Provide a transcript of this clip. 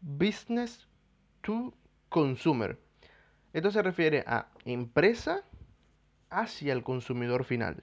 business to consumer. Esto se refiere a empresa hacia el consumidor final.